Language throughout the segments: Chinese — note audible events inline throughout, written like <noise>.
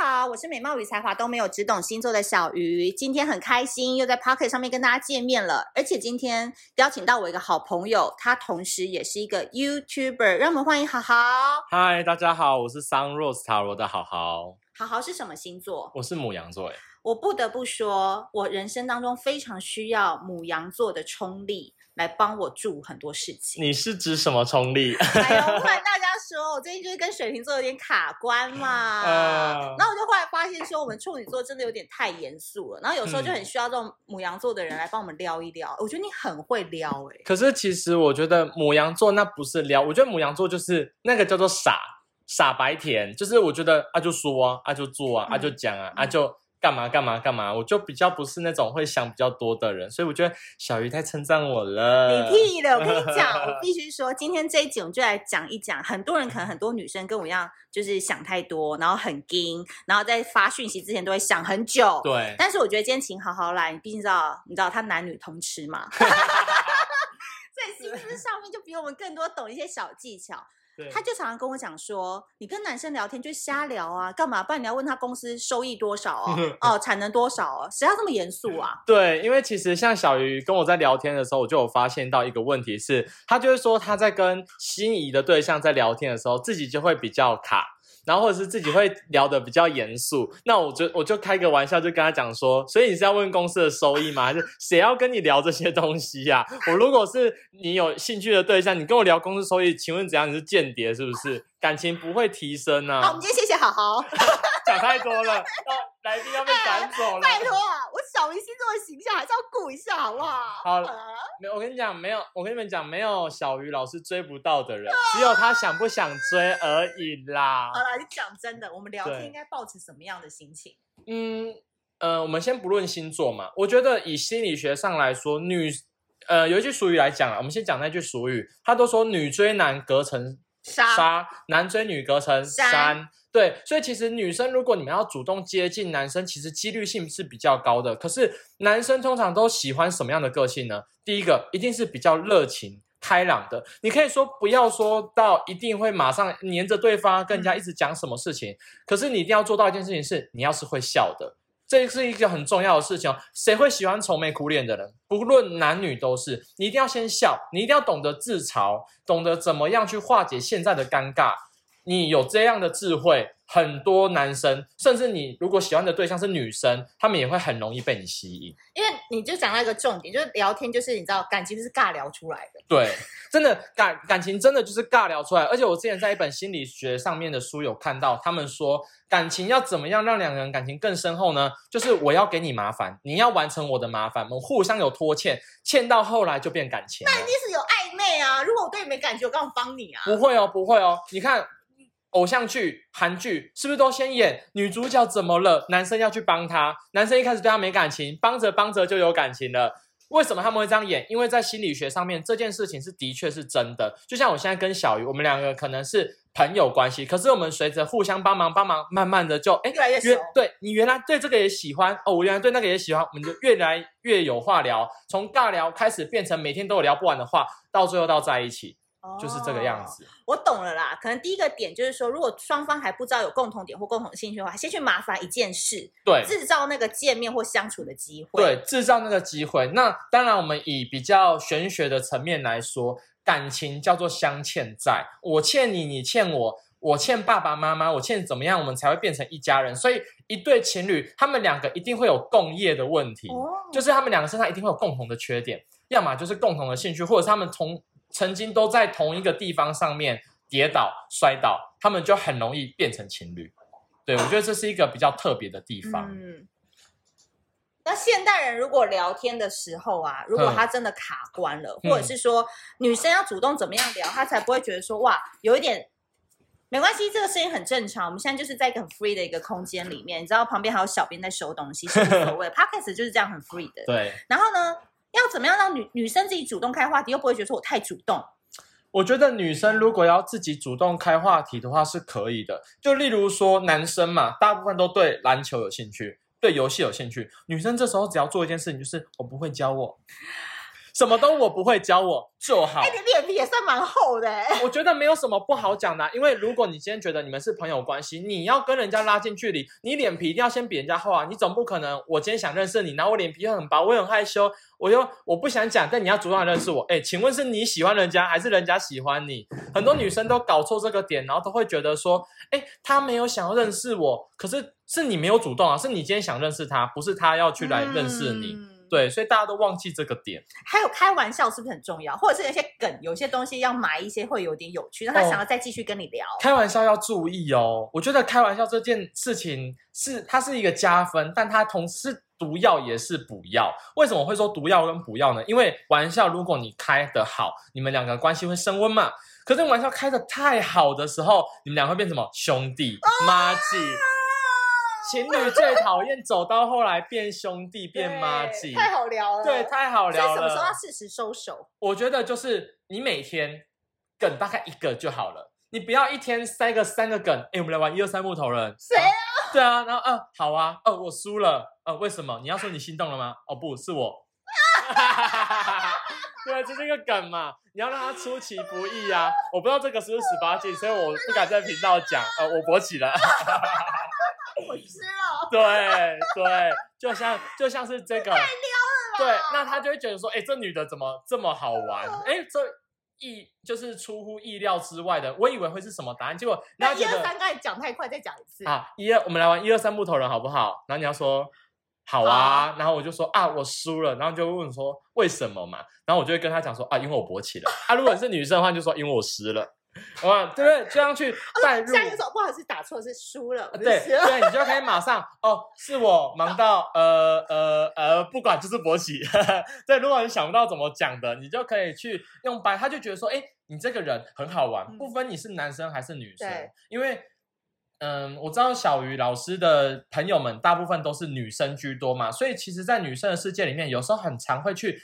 好，我是美貌与才华都没有，只懂星座的小鱼。今天很开心，又在 Pocket 上面跟大家见面了。而且今天邀请到我一个好朋友，他同时也是一个 YouTuber，让我们欢迎好好。嗨，大家好，我是 Sunrose 塔罗的好好。好好是什么星座？我是母羊座。我不得不说，我人生当中非常需要母羊座的冲力。来帮我助很多事情。你是指什么冲力？<laughs> 哎呦，不然大家 <laughs> 说我最近就是跟水瓶座有点卡关嘛。呃，然后我就后来发现说，我们处女座真的有点太严肃了。然后有时候就很需要这种母羊座的人来帮我们撩一撩。嗯、我觉得你很会撩哎、欸。可是其实我觉得母羊座那不是撩，我觉得母羊座就是那个叫做傻傻白甜，就是我觉得啊就说啊啊就做啊、就讲啊、嗯、啊就。干嘛干嘛干嘛？我就比较不是那种会想比较多的人，所以我觉得小鱼太称赞我了。你 <laughs> 屁了！我跟你讲，我必须说，今天这一集我们就来讲一讲。很多人可能很多女生跟我一样，就是想太多，然后很惊，然后在发讯息之前都会想很久。对。但是我觉得今天请好好来，你毕竟知道，你知道他男女通吃嘛，<laughs> 在心思上面就比我们更多懂一些小技巧。他就常常跟我讲说，你跟男生聊天就瞎聊啊，干嘛？不然你要问他公司收益多少哦，<laughs> 哦，产能多少哦，谁要这么严肃啊？对，因为其实像小鱼跟我在聊天的时候，我就有发现到一个问题是，他就是说他在跟心仪的对象在聊天的时候，自己就会比较卡。然后或者是自己会聊得比较严肃，那我就我就开个玩笑，就跟他讲说，所以你是要问公司的收益吗？还是谁要跟你聊这些东西呀、啊？我如果是你有兴趣的对象，你跟我聊公司收益，请问怎样？你是间谍是不是？感情不会提升啊。好，我们今天谢谢好好。<laughs> 讲太多了，来宾要被赶走了。拜托啊，我小明星座的形象还是要顾一下，好不好？好，没有，我跟你讲，没有，我跟你们讲，没有小鱼老师追不到的人，只有他想不想追而已啦。好了，你讲真的，我们聊天应该抱持什么样的心情？嗯，呃，我们先不论星座嘛，我觉得以心理学上来说，女，呃，有一句俗语来讲啊，我们先讲那句俗语，他都说女追男隔层纱，男追女隔层山。对，所以其实女生如果你们要主动接近男生，其实几率性是比较高的。可是男生通常都喜欢什么样的个性呢？第一个一定是比较热情开朗的。你可以说不要说到一定会马上黏着对方，跟人家一直讲什么事情。可是你一定要做到一件事情是，你要是会笑的，这是一个很重要的事情。谁会喜欢愁眉苦脸的人？不论男女都是。你一定要先笑，你一定要懂得自嘲，懂得怎么样去化解现在的尴尬。你有这样的智慧，很多男生，甚至你如果喜欢的对象是女生，他们也会很容易被你吸引。因为你就讲到一个重点，就是聊天，就是你知道，感情就是尬聊出来的。对，真的感感情真的就是尬聊出来。而且我之前在一本心理学上面的书有看到，他们说感情要怎么样让两个人感情更深厚呢？就是我要给你麻烦，你要完成我的麻烦，我们互相有拖欠，欠到后来就变感情。那一定是有暧昧啊！如果我对你没感觉，我干嘛帮你啊？不会哦，不会哦，你看。偶像剧、韩剧是不是都先演女主角怎么了？男生要去帮她，男生一开始对她没感情，帮着帮着就有感情了。为什么他们会这样演？因为在心理学上面，这件事情是的确是真的。就像我现在跟小鱼，我们两个可能是朋友关系，可是我们随着互相帮忙帮忙，慢慢的就哎，越来越熟。对，你原来对这个也喜欢哦，我原来对那个也喜欢，我们就越来越有话聊，从尬聊开始变成每天都有聊不完的话，到最后到在一起。就是这个样子，哦，我懂了啦。可能第一个点就是说，如果双方还不知道有共同点或共同兴趣的话，先去麻烦一件事，对，制造那个见面或相处的机会，对，制造那个机会。那当然，我们以比较玄学的层面来说，感情叫做相欠债，我欠你，你欠我，我欠爸爸妈妈，我欠怎么样，我们才会变成一家人。所以，一对情侣，他们两个一定会有共业的问题，哦，就是他们两个身上一定会有共同的缺点，要么就是共同的兴趣，或者是他们从曾经都在同一个地方上面跌倒摔倒，他们就很容易变成情侣。对，我觉得这是一个比较特别的地方。嗯，那现代人如果聊天的时候啊，如果他真的卡关了，嗯、或者是说女生要主动怎么样聊，他才不会觉得说哇，有一点没关系，这个声音很正常。我们现在就是在一个很 free 的一个空间里面，你知道旁边还有小编在收东西，是无所谓。<laughs> Podcast 就是这样很 free 的。对，然后呢？要怎么样让女女生自己主动开话题，又不会觉得我太主动？我觉得女生如果要自己主动开话题的话是可以的。就例如说男生嘛，大部分都对篮球有兴趣，对游戏有兴趣。女生这时候只要做一件事情，就是我不会教我。什么都我不会教我就好。哎，你脸皮也算蛮厚的哎。<laughs> 我觉得没有什么不好讲的啊，因为如果你今天觉得你们是朋友关系，你要跟人家拉近距离，你脸皮一定要先比人家厚啊。你总不可能我今天想认识你，然后我脸皮很薄，我很害羞，我又我不想讲，但你要主动认识我。哎，请问是你喜欢人家还是人家喜欢你？很多女生都搞错这个点，然后都会觉得说，哎，他没有想要认识我，可是是你没有主动啊，是你今天想认识他，不是他要去来认识你。嗯对，所以大家都忘记这个点。还有开玩笑是不是很重要？或者是有些梗，有些东西要埋一些会有点有趣，让他想要再继续跟你聊。哦，开玩笑要注意哦。我觉得开玩笑这件事情是它是一个加分，但它同时毒药也是补药。为什么会说毒药跟补药呢？因为玩笑如果你开得好，你们两个关系会升温嘛。可是玩笑开得太好的时候，你们俩会变什么？兄弟、麻吉。情侣最讨厌走到后来变兄弟 <laughs> 变麻吉，太好聊了。对，太好聊了。什么时候要适时收手？我觉得就是你每天梗大概一个就好了，你不要一天塞个三个梗。哎，我们来玩一二三木头人。谁啊？对啊，然后嗯、呃，好啊，哦，我输了，呃，为什么？你要说你心动了吗？哦，不是我。<laughs> 对，这是一个梗嘛，你要让他出其不意啊。我不知道这个是不是十八禁，所以我不敢在频道讲。呃，我勃起了。<laughs> 对对，就像就像是这个，太撩了。对，那他就会觉得说，哎，这女的怎么这么好玩？哎，这意就是出乎意料之外的。我以为会是什么答案，结果那一二三，刚才讲太快，再讲一次。啊，一二，我们来玩一二三木头人好不好？然后你要说好啊，然后我就说啊，我输了，然后就问说为什么嘛？然后我就会跟他讲说啊，因为我勃起了。啊，如果你是女生的话，就说因为我湿了。<laughs> 哇，对不对？这样去带入。下一个说不好意思，打错是输了。对对，你就可以马上哦，是我忙到呃呃呃，不管就是勃起。<laughs> 对，如果你想不到怎么讲的，你就可以去用白。他就觉得说，哎，你这个人很好玩，不分你是男生还是女生。对，因为嗯，我知道小鱼老师的朋友们大部分都是女生居多嘛，所以其实，在女生的世界里面，有时候很常会去。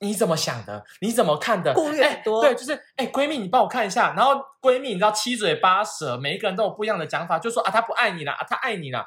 你怎么想的？你怎么看的？顾虑很多。对，就是哎，闺蜜，你帮我看一下。然后闺蜜，你知道七嘴八舌，每一个人都有不一样的讲法，就说啊，他不爱你了啊，他爱你了。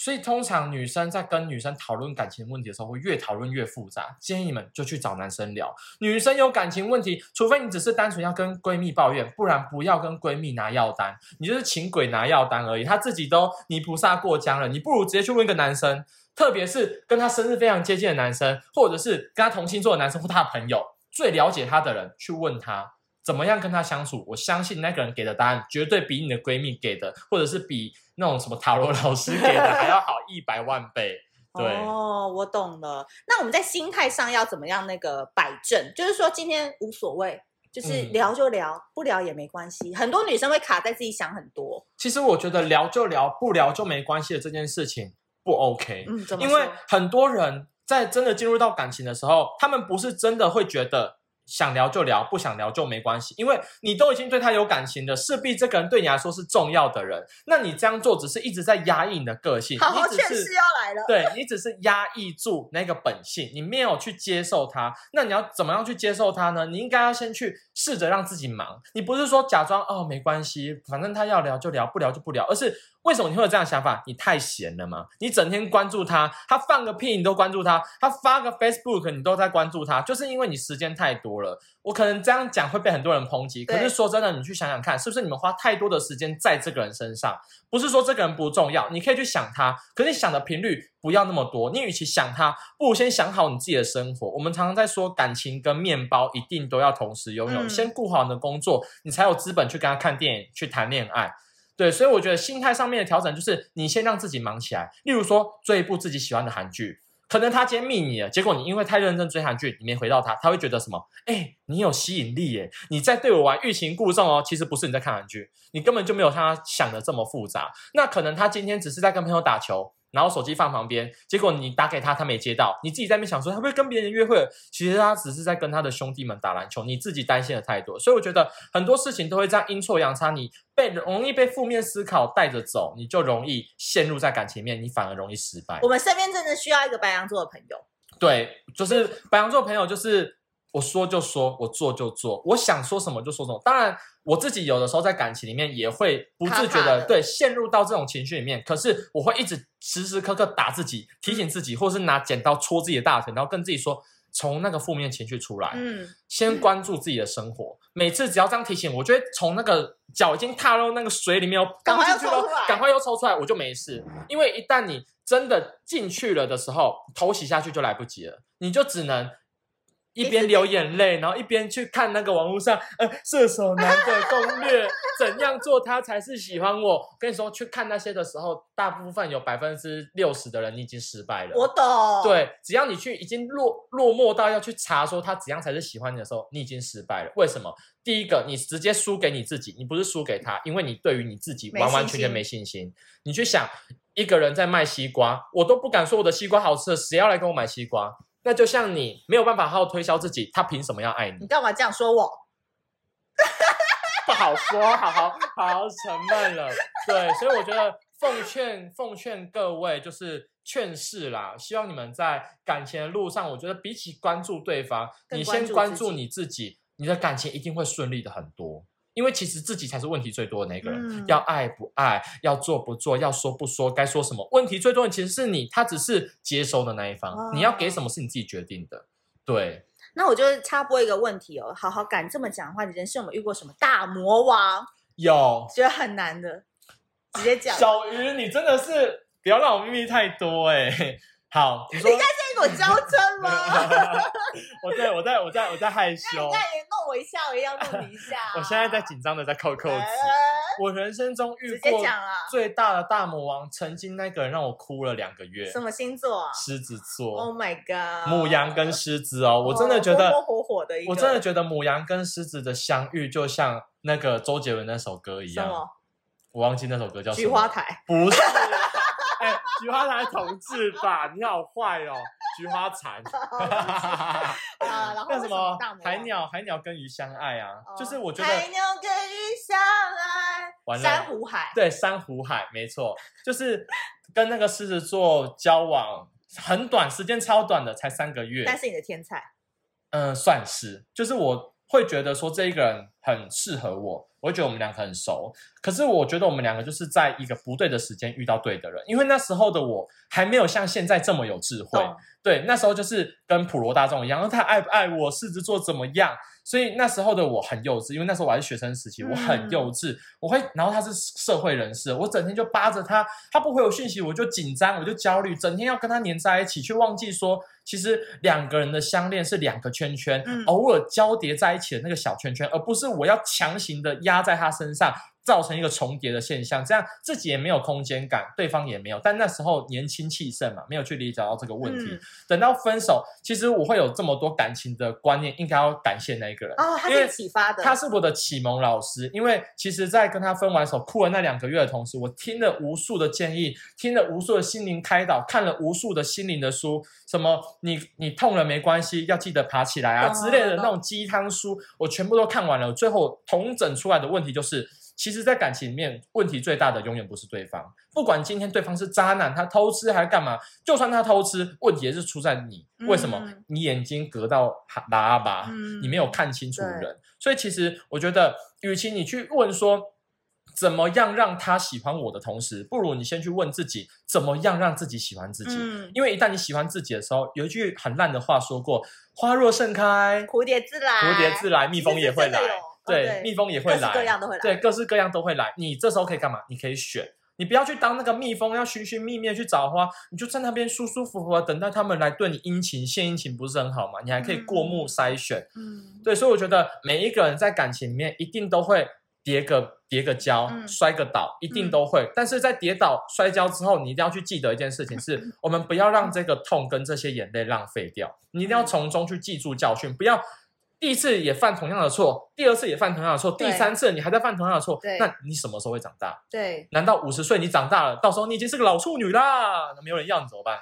所以通常女生在跟女生讨论感情问题的时候，会越讨论越复杂。建议你们就去找男生聊。女生有感情问题，除非你只是单纯要跟闺蜜抱怨，不然不要跟闺蜜拿药单。你就是请鬼拿药单而已，他自己都泥菩萨过江了，你不如直接去问一个男生。特别是跟他生日非常接近的男生，或者是跟他同星座的男生或他的朋友，最了解他的人去问他怎么样跟他相处。我相信那个人给的答案绝对比你的闺蜜给的，或者是比那种什么塔罗老师给的 <laughs> 还要好一百万倍。<laughs> 对哦，我懂了。那我们在心态上要怎么样那个摆正？就是说今天无所谓，就是聊就聊，嗯、不聊也没关系。很多女生会卡在自己想很多。其实我觉得聊就聊，不聊就没关系的这件事情。不 OK，嗯，因为很多人在真的进入到感情的时候，他们不是真的会觉得想聊就聊，不想聊就没关系。因为你都已经对他有感情了，势必这个人对你来说是重要的人。那你这样做只是一直在压抑你的个性，好好你只是要来了，对，你只是压抑住那个本性，你没有去接受他。那你要怎么样去接受他呢？你应该要先去试着让自己忙。你不是说假装哦没关系，反正他要聊就聊，不聊就不聊，而是。为什么你会有这样的想法？你太闲了吗？你整天关注他，他放个屁你都关注他，他发个 Facebook 你都在关注他，就是因为你时间太多了。我可能这样讲会被很多人抨击，可是说真的，你去想想看，是不是你们花太多的时间在这个人身上？不是说这个人不重要，你可以去想他，可是你想的频率不要那么多。你与其想他，不如先想好你自己的生活。我们常常在说，感情跟面包一定都要同时拥有，嗯、先顾好你的工作，你才有资本去跟他看电影，去谈恋爱。对，所以我觉得心态上面的调整就是你先让自己忙起来。例如说追一部自己喜欢的韩剧，可能他今天密你了，结果你因为太认真追韩剧，你没回到他，他会觉得什么？哎，你有吸引力耶，你在对我玩欲擒故纵哦。其实不是你在看韩剧，你根本就没有他想的这么复杂。那可能他今天只是在跟朋友打球。然后手机放旁边，结果你打给他，他没接到，你自己在那边想说他会不会跟别人约会？其实他只是在跟他的兄弟们打篮球，你自己担心的太多。所以我觉得很多事情都会这样阴错阳差，你被容易被负面思考带着走，你就容易陷入在感情面，你反而容易失败。我们身边真的需要一个白羊座的朋友。对，就是白羊座朋友，就是。我说就说，我做就做，我想说什么就说什么。当然，我自己有的时候在感情里面也会不自觉的对陷入到这种情绪里面。可是我会一直时时刻刻打自己，提醒自己，或是拿剪刀戳自己的大腿，然后跟自己说：从那个负面情绪出来，嗯，先关注自己的生活。每次只要这样提醒，我觉得从那个脚已经踏入那个水里面，赶快出来，赶快又抽出来，我就没事。因为一旦你真的进去了的时候，头洗下去就来不及了，你就只能。一边流眼泪，然后一边去看那个网络上，呃，射手男的攻略，<laughs> 怎样做他才是喜欢我？跟你说，去看那些的时候，大部分有百分之六十的人你已经失败了。我懂。对，只要你去已经落落寞到要去查说他怎样才是喜欢你的时候，你已经失败了。为什么？第一个，你直接输给你自己，你不是输给他，因为你对于你自己完完全全没信心。信心你去想，一个人在卖西瓜，我都不敢说我的西瓜好吃，谁要来跟我买西瓜？那就像你没有办法好好推销自己，他凭什么要爱你？你干嘛这样说我？<laughs> 不好说，好好好好沉闷了。对，所以我觉得奉劝奉劝各位就是劝世啦，希望你们在感情的路上，我觉得比起关注对方，你先关注你自己，你的感情一定会顺利的很多。因为其实自己才是问题最多的那个人，嗯、要爱不爱，要做不做，要说不说，该说什么，问题最多的其实是你，他只是接收的那一方，哦、你要给什么是你自己决定的。对，那我就插播一个问题哦，好好敢这么讲的话，你人生有没有遇过什么大魔王？有，觉得很难的，直接讲。小鱼，你真的是不要让我秘密太多哎、欸。<laughs> 好，你说我娇嗔吗？<laughs> 我在我在我在我在害羞。那你弄我一下，我也要弄你一下。我现在在紧张的在扣扣子。我人生中遇过最大的大魔王，曾经那个人让我哭了两个月。什么星座？狮子座。Oh my god！母羊跟狮子哦，我真的觉得火火的。我真的觉得母羊跟狮子的相遇，就像那个周杰伦那首歌一样。我忘记那首歌叫什么。菊花台。不是。哎，菊花台同志吧，你好坏哦，菊花残。<laughs> 啊，然后那什么海鸟，海鸟跟鱼相爱啊，就是我觉得海鸟跟鱼相爱，珊瑚海，对，珊瑚海，没错，就是跟那个狮子座交往很短时间，超短的，才三个月。但是你的天才，嗯，算是，就是我会觉得说这一个人很适合我。我会觉得我们两个很熟，可是我觉得我们两个就是在一个不对的时间遇到对的人，因为那时候的我还没有像现在这么有智慧。哦、对，那时候就是跟普罗大众一样，他爱不爱我，狮子座怎么样？所以那时候的我很幼稚，因为那时候我还是学生时期，我很幼稚。嗯、我会，然后他是社会人士，我整天就扒着他，他不回我讯息，我就紧张，我就焦虑，整天要跟他黏在一起，却忘记说，其实两个人的相恋是两个圈圈，嗯、偶尔交叠在一起的那个小圈圈，而不是我要强行的压在他身上。造成一个重叠的现象，这样自己也没有空间感，对方也没有。但那时候年轻气盛嘛，没有去理解到这个问题。嗯、等到分手，其实我会有这么多感情的观念，应该要感谢那个人哦，他是启发的，他是我的启蒙老师。因为其实，在跟他分完手哭了那两个月的同时，我听了无数的建议，听了无数的心灵开导，看了无数的心灵的书，什么你你痛了没关系，要记得爬起来啊、哦、之类的那种鸡汤书，我全部都看完了。最后统整出来的问题就是。其实，在感情里面，问题最大的永远不是对方。不管今天对方是渣男，他偷吃还是干嘛，就算他偷吃，问题也是出在你。为什么？嗯、你眼睛隔到喇叭，嗯、你没有看清楚人。所以，其实我觉得，与其你去问说怎么样让他喜欢我的同时，不如你先去问自己，怎么样让自己喜欢自己。嗯、因为一旦你喜欢自己的时候，有一句很烂的话说过：“花若盛开，蝴蝶自来，蝴蝶自来，蜜蜂也会来。”对，蜜蜂也会来，各式各样都会来。对，各式各样都会来。你这时候可以干嘛？你可以选，你不要去当那个蜜蜂，要寻寻觅觅去找花，你就在那边舒舒服服的等待他们来对你殷勤献殷勤，不是很好吗？你还可以过目筛选。嗯，对，所以我觉得每一个人在感情里面一定都会跌个跌个跤，嗯、摔个倒，一定都会。嗯、但是在跌倒摔跤之后，你一定要去记得一件事情是，是 <laughs> 我们不要让这个痛跟这些眼泪浪费掉，你一定要从中去记住教训，不要。第一次也犯同样的错，第二次也犯同样的错，第三次你还在犯同样的错，那你什么时候会长大？对，难道五十岁你长大了，到时候你已经是个老处女啦？那没有人要你怎么办？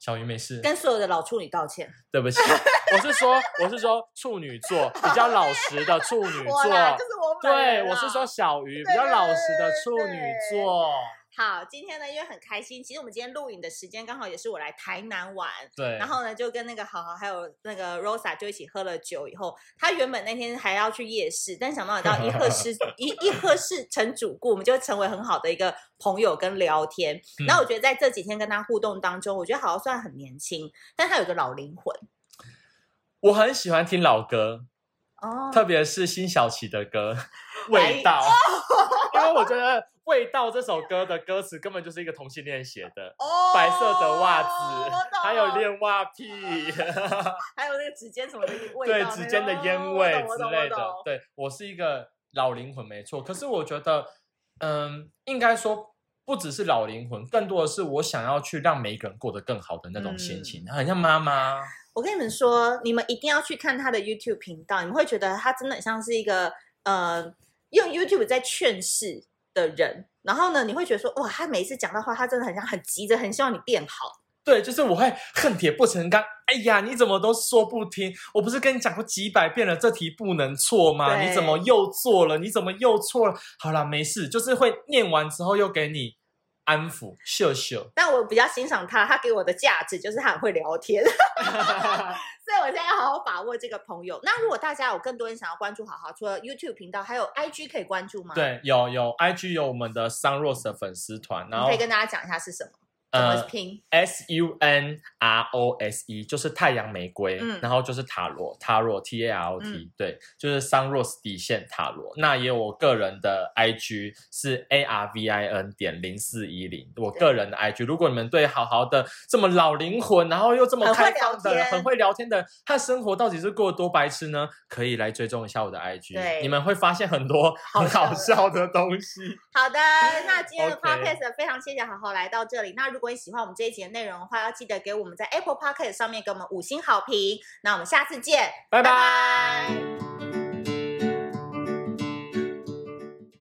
小鱼没事，跟所有的老处女道歉。对不起，我是说，我是说处女座比较老实的处女 <laughs> 座，就是我对，我是说小鱼比较老实的处女座。好，今天呢，因为很开心，其实我们今天录影的时间刚好也是我来台南玩，对，然后呢，就跟那个好好还有那个 Rosa 就一起喝了酒以后，他原本那天还要去夜市，但想到到一喝是 <laughs> 一一喝是成主顾，我们就成为很好的一个朋友跟聊天。然后我觉得在这几天跟他互动当中，我觉得好好算很年轻，但他有个老灵魂。我很喜欢听老歌。哦，特别是辛晓琪的歌《味道》，<laughs> 因为我觉得《味道》这首歌的歌词根本就是一个同性恋写的。哦，白色的袜子，还有恋袜癖，<laughs> 还有那个指尖什么的 <laughs> 味道，对，指尖的烟味之类的。对，我是一个老灵魂，没错。可是我觉得，嗯，应该说不只是老灵魂，更多的是我想要去让每一个人过得更好的那种心情，嗯、很像妈妈。我跟你们说，你们一定要去看他的 YouTube 频道，你们会觉得他真的很像是一个呃用 YouTube 在劝世的人。然后呢，你会觉得说，哇，他每一次讲的话，他真的很像很急着，很希望你变好。对，就是我会恨铁不成钢。哎呀，你怎么都说不听？我不是跟你讲过几百遍了，这题不能错吗？你怎么又做了？你怎么又错了？好啦，没事，就是会念完之后又给你。安抚秀秀，但我比较欣赏他，他给我的价值就是他很会聊天，<laughs> 所以我现在要好好把握这个朋友。那如果大家有更多人想要关注好好，除了 YouTube 频道，还有 IG 可以关注吗？对，有有 IG 有我们的 Sunrose 的粉丝团，然后可以跟大家讲一下是什么。呃，S U N R O S E 就是太阳玫瑰，嗯，然后就是塔罗，塔罗 T A R O T，嗯，对，就是 Sunrose 底线塔罗。那也有我个人的 I G 是 A R V I N 点零四一零，我个人的 I G。如果你们对好好的这么老灵魂，然后又这么开放的、很会，很会聊天的，他的生活到底是过得多白痴呢？可以来追踪一下我的 I G，你们会发现很多很好笑的东西。好的，那今天的 Podcast 非常谢谢好好来到这里。那如如果你喜欢我们这一集的内容的话，要记得给我们在 Apple Podcast 上面给我们五星好评。那我们下次见，拜拜。拜拜。